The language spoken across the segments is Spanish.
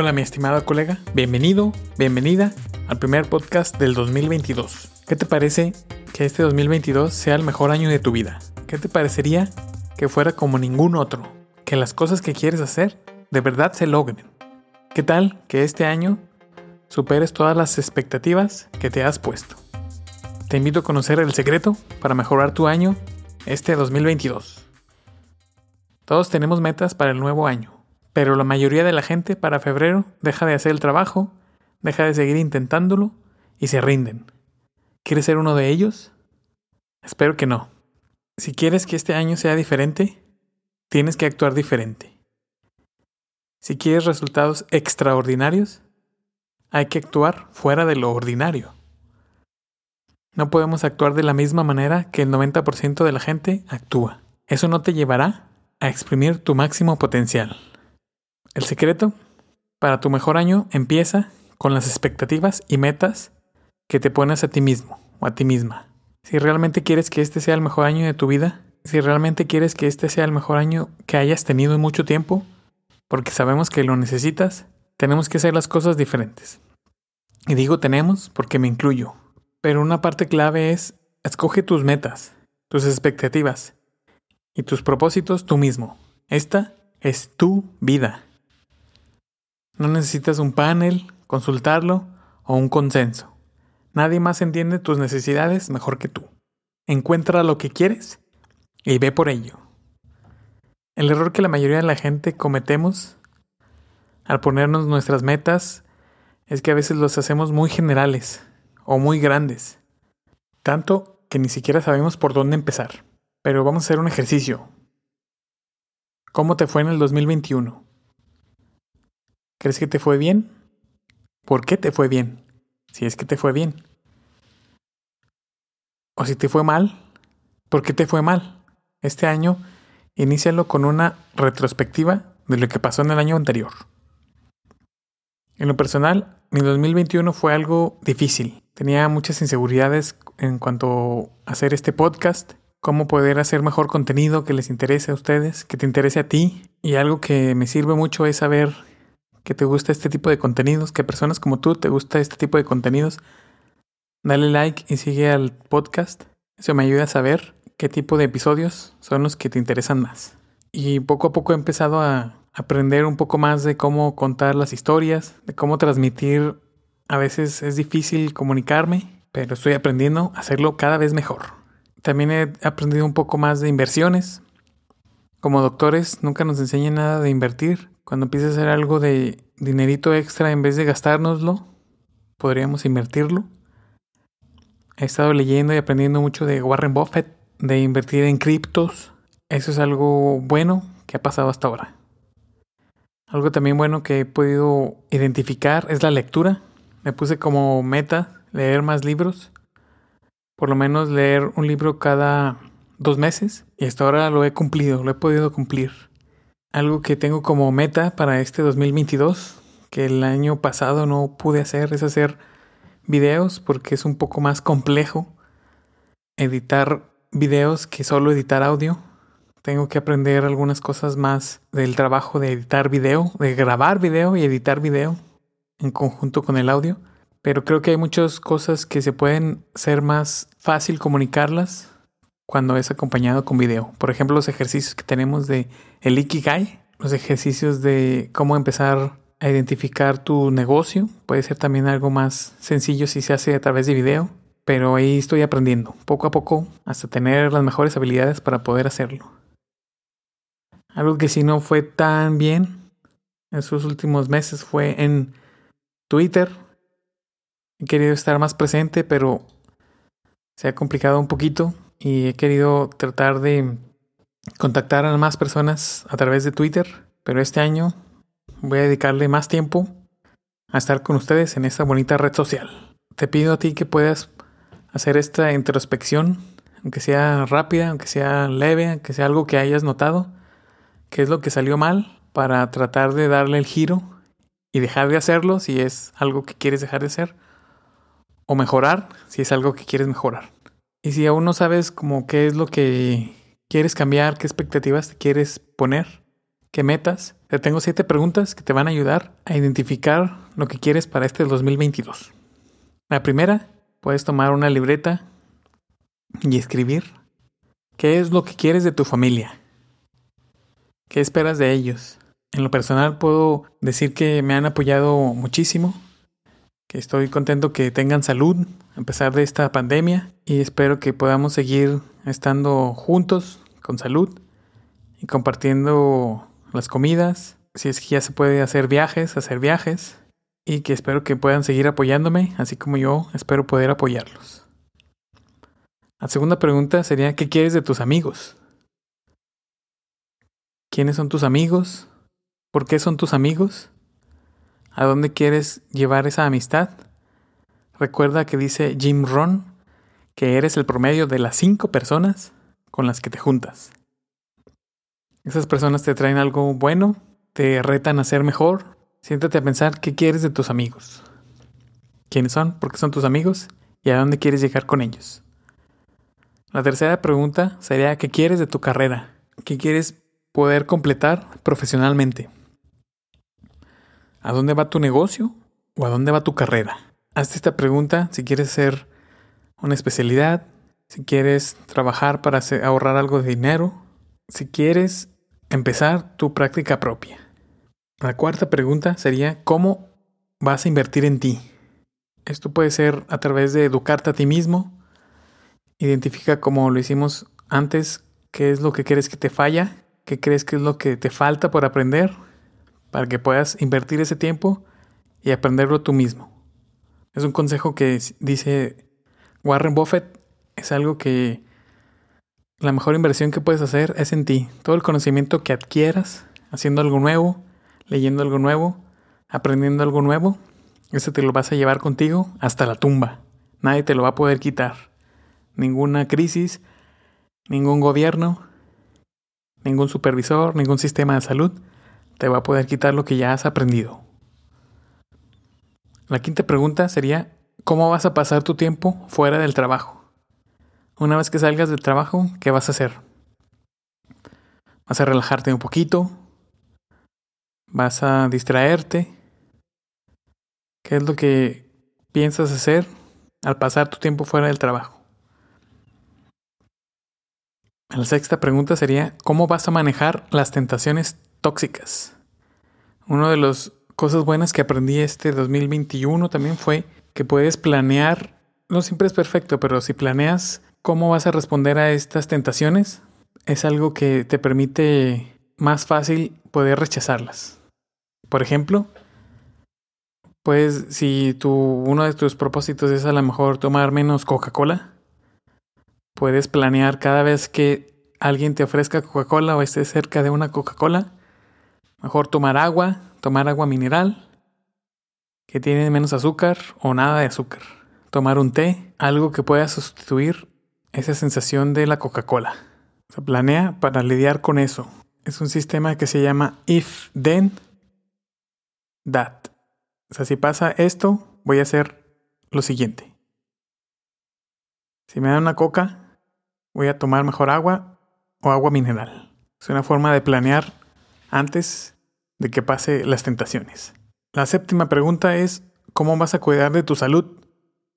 Hola mi estimado colega, bienvenido, bienvenida al primer podcast del 2022. ¿Qué te parece que este 2022 sea el mejor año de tu vida? ¿Qué te parecería que fuera como ningún otro? Que las cosas que quieres hacer de verdad se logren. ¿Qué tal que este año superes todas las expectativas que te has puesto? Te invito a conocer el secreto para mejorar tu año este 2022. Todos tenemos metas para el nuevo año pero la mayoría de la gente para febrero deja de hacer el trabajo, deja de seguir intentándolo y se rinden. ¿Quieres ser uno de ellos? Espero que no. Si quieres que este año sea diferente, tienes que actuar diferente. Si quieres resultados extraordinarios, hay que actuar fuera de lo ordinario. No podemos actuar de la misma manera que el 90% de la gente actúa. Eso no te llevará a exprimir tu máximo potencial. El secreto para tu mejor año empieza con las expectativas y metas que te pones a ti mismo o a ti misma. Si realmente quieres que este sea el mejor año de tu vida, si realmente quieres que este sea el mejor año que hayas tenido en mucho tiempo, porque sabemos que lo necesitas, tenemos que hacer las cosas diferentes. Y digo tenemos porque me incluyo. Pero una parte clave es, escoge tus metas, tus expectativas y tus propósitos tú mismo. Esta es tu vida. No necesitas un panel, consultarlo o un consenso. Nadie más entiende tus necesidades mejor que tú. Encuentra lo que quieres y ve por ello. El error que la mayoría de la gente cometemos al ponernos nuestras metas es que a veces los hacemos muy generales o muy grandes, tanto que ni siquiera sabemos por dónde empezar. Pero vamos a hacer un ejercicio. ¿Cómo te fue en el 2021? ¿Crees que te fue bien? ¿Por qué te fue bien? Si es que te fue bien. O si te fue mal, ¿por qué te fue mal? Este año, inícialo con una retrospectiva de lo que pasó en el año anterior. En lo personal, mi 2021 fue algo difícil. Tenía muchas inseguridades en cuanto a hacer este podcast, cómo poder hacer mejor contenido que les interese a ustedes, que te interese a ti. Y algo que me sirve mucho es saber que te gusta este tipo de contenidos, que personas como tú te gusta este tipo de contenidos, dale like y sigue al podcast. Eso me ayuda a saber qué tipo de episodios son los que te interesan más. Y poco a poco he empezado a aprender un poco más de cómo contar las historias, de cómo transmitir. A veces es difícil comunicarme, pero estoy aprendiendo a hacerlo cada vez mejor. También he aprendido un poco más de inversiones. Como doctores nunca nos enseñan nada de invertir, cuando empieces a hacer algo de dinerito extra, en vez de gastárnoslo, podríamos invertirlo. He estado leyendo y aprendiendo mucho de Warren Buffett, de invertir en criptos. Eso es algo bueno que ha pasado hasta ahora. Algo también bueno que he podido identificar es la lectura. Me puse como meta leer más libros. Por lo menos leer un libro cada dos meses. Y hasta ahora lo he cumplido, lo he podido cumplir. Algo que tengo como meta para este 2022, que el año pasado no pude hacer, es hacer videos porque es un poco más complejo editar videos que solo editar audio. Tengo que aprender algunas cosas más del trabajo de editar video, de grabar video y editar video en conjunto con el audio. Pero creo que hay muchas cosas que se pueden ser más fácil comunicarlas cuando es acompañado con video. Por ejemplo, los ejercicios que tenemos de el Ikigai, los ejercicios de cómo empezar a identificar tu negocio. Puede ser también algo más sencillo si se hace a través de video, pero ahí estoy aprendiendo poco a poco hasta tener las mejores habilidades para poder hacerlo. Algo que si no fue tan bien en sus últimos meses fue en Twitter. He querido estar más presente, pero se ha complicado un poquito y he querido tratar de contactar a más personas a través de Twitter, pero este año voy a dedicarle más tiempo a estar con ustedes en esta bonita red social. Te pido a ti que puedas hacer esta introspección, aunque sea rápida, aunque sea leve, aunque sea algo que hayas notado, qué es lo que salió mal, para tratar de darle el giro y dejar de hacerlo si es algo que quieres dejar de hacer, o mejorar si es algo que quieres mejorar. Y si aún no sabes como qué es lo que quieres cambiar, qué expectativas te quieres poner, qué metas. Te tengo siete preguntas que te van a ayudar a identificar lo que quieres para este 2022. La primera, puedes tomar una libreta y escribir qué es lo que quieres de tu familia. ¿Qué esperas de ellos? En lo personal puedo decir que me han apoyado muchísimo, que estoy contento que tengan salud a pesar de esta pandemia y espero que podamos seguir estando juntos con salud y compartiendo las comidas, si es que ya se puede hacer viajes, hacer viajes y que espero que puedan seguir apoyándome, así como yo espero poder apoyarlos. La segunda pregunta sería, ¿qué quieres de tus amigos? ¿Quiénes son tus amigos? ¿Por qué son tus amigos? ¿A dónde quieres llevar esa amistad? Recuerda que dice Jim Ron que eres el promedio de las cinco personas con las que te juntas. Esas personas te traen algo bueno, te retan a ser mejor. Siéntate a pensar qué quieres de tus amigos. ¿Quiénes son? ¿Por qué son tus amigos? ¿Y a dónde quieres llegar con ellos? La tercera pregunta sería ¿qué quieres de tu carrera? ¿Qué quieres poder completar profesionalmente. ¿A dónde va tu negocio o a dónde va tu carrera? Hazte esta pregunta si quieres hacer una especialidad, si quieres trabajar para ahorrar algo de dinero, si quieres empezar tu práctica propia. La cuarta pregunta sería ¿cómo vas a invertir en ti? Esto puede ser a través de educarte a ti mismo. Identifica como lo hicimos antes, qué es lo que quieres que te falla ¿Qué crees que es lo que te falta por aprender para que puedas invertir ese tiempo y aprenderlo tú mismo? Es un consejo que dice Warren Buffett, es algo que la mejor inversión que puedes hacer es en ti. Todo el conocimiento que adquieras haciendo algo nuevo, leyendo algo nuevo, aprendiendo algo nuevo, ese te lo vas a llevar contigo hasta la tumba. Nadie te lo va a poder quitar. Ninguna crisis, ningún gobierno, Ningún supervisor, ningún sistema de salud te va a poder quitar lo que ya has aprendido. La quinta pregunta sería, ¿cómo vas a pasar tu tiempo fuera del trabajo? Una vez que salgas del trabajo, ¿qué vas a hacer? ¿Vas a relajarte un poquito? ¿Vas a distraerte? ¿Qué es lo que piensas hacer al pasar tu tiempo fuera del trabajo? La sexta pregunta sería, ¿cómo vas a manejar las tentaciones tóxicas? Una de las cosas buenas que aprendí este 2021 también fue que puedes planear, no siempre es perfecto, pero si planeas cómo vas a responder a estas tentaciones, es algo que te permite más fácil poder rechazarlas. Por ejemplo, pues si tu, uno de tus propósitos es a lo mejor tomar menos Coca-Cola, Puedes planear cada vez que alguien te ofrezca Coca-Cola o estés cerca de una Coca-Cola, mejor tomar agua, tomar agua mineral, que tiene menos azúcar o nada de azúcar. Tomar un té, algo que pueda sustituir esa sensación de la Coca-Cola. Se planea para lidiar con eso. Es un sistema que se llama if then that. O sea, si pasa esto, voy a hacer lo siguiente. Si me dan una coca, voy a tomar mejor agua o agua mineral. Es una forma de planear antes de que pase las tentaciones. La séptima pregunta es, ¿cómo vas a cuidar de tu salud,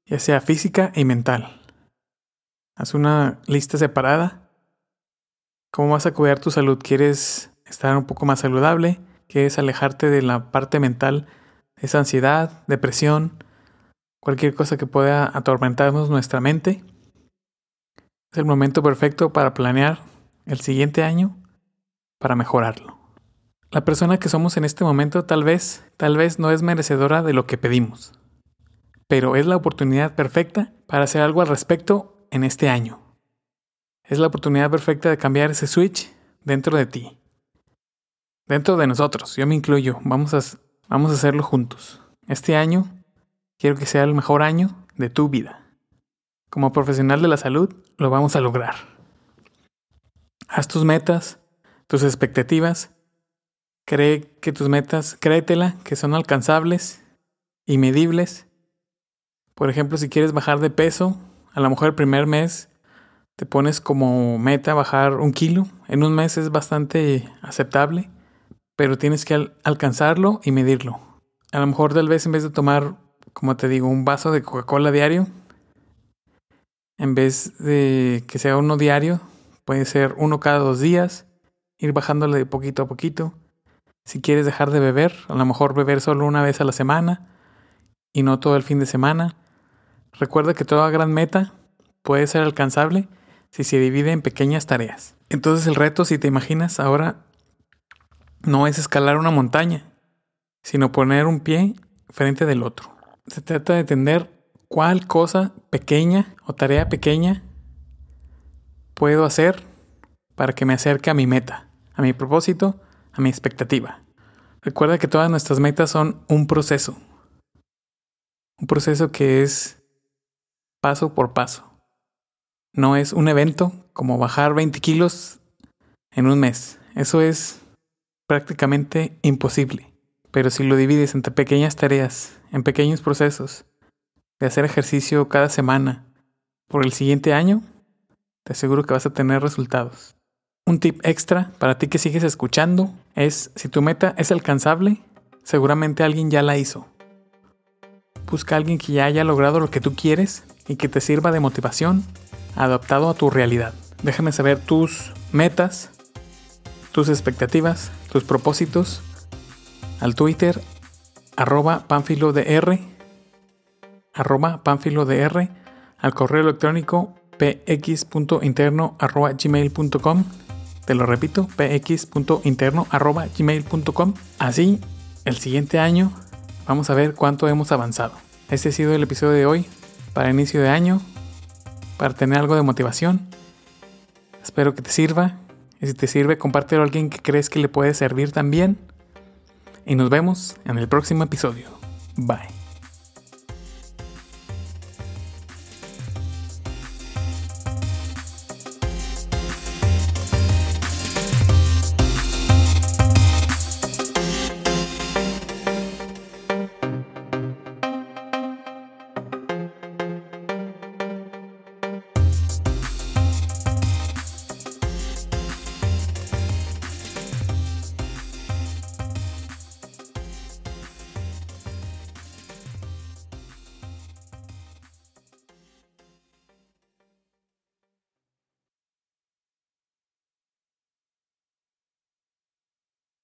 ya sea física y mental? Haz una lista separada. ¿Cómo vas a cuidar tu salud? ¿Quieres estar un poco más saludable? ¿Quieres alejarte de la parte mental? Esa ansiedad, depresión, cualquier cosa que pueda atormentarnos nuestra mente. Es el momento perfecto para planear el siguiente año para mejorarlo. La persona que somos en este momento tal vez, tal vez no es merecedora de lo que pedimos, pero es la oportunidad perfecta para hacer algo al respecto en este año. Es la oportunidad perfecta de cambiar ese switch dentro de ti. Dentro de nosotros, yo me incluyo, vamos a, vamos a hacerlo juntos. Este año quiero que sea el mejor año de tu vida. Como profesional de la salud, lo vamos a lograr. Haz tus metas, tus expectativas. Cree que tus metas, créetela, que son alcanzables y medibles. Por ejemplo, si quieres bajar de peso, a lo mejor el primer mes te pones como meta bajar un kilo. En un mes es bastante aceptable. pero tienes que alcanzarlo y medirlo. A lo mejor tal vez en vez de tomar, como te digo, un vaso de Coca-Cola diario, en vez de que sea uno diario, puede ser uno cada dos días, ir bajándole de poquito a poquito. Si quieres dejar de beber, a lo mejor beber solo una vez a la semana y no todo el fin de semana. Recuerda que toda gran meta puede ser alcanzable si se divide en pequeñas tareas. Entonces el reto, si te imaginas ahora, no es escalar una montaña, sino poner un pie frente del otro. Se trata de entender cuál cosa pequeña o tarea pequeña puedo hacer para que me acerque a mi meta, a mi propósito, a mi expectativa. Recuerda que todas nuestras metas son un proceso. Un proceso que es paso por paso. No es un evento como bajar 20 kilos en un mes. Eso es prácticamente imposible. Pero si lo divides entre pequeñas tareas, en pequeños procesos, de hacer ejercicio cada semana, por el siguiente año, te aseguro que vas a tener resultados. Un tip extra para ti que sigues escuchando es, si tu meta es alcanzable, seguramente alguien ya la hizo. Busca a alguien que ya haya logrado lo que tú quieres y que te sirva de motivación adaptado a tu realidad. Déjame saber tus metas, tus expectativas, tus propósitos al Twitter arroba panfilodr arroba panfilodr al correo electrónico px.interno arroba gmail.com te lo repito px.interno arroba gmail.com así el siguiente año vamos a ver cuánto hemos avanzado este ha sido el episodio de hoy para inicio de año para tener algo de motivación espero que te sirva y si te sirve, compártelo a alguien que crees que le puede servir también. Y nos vemos en el próximo episodio. Bye.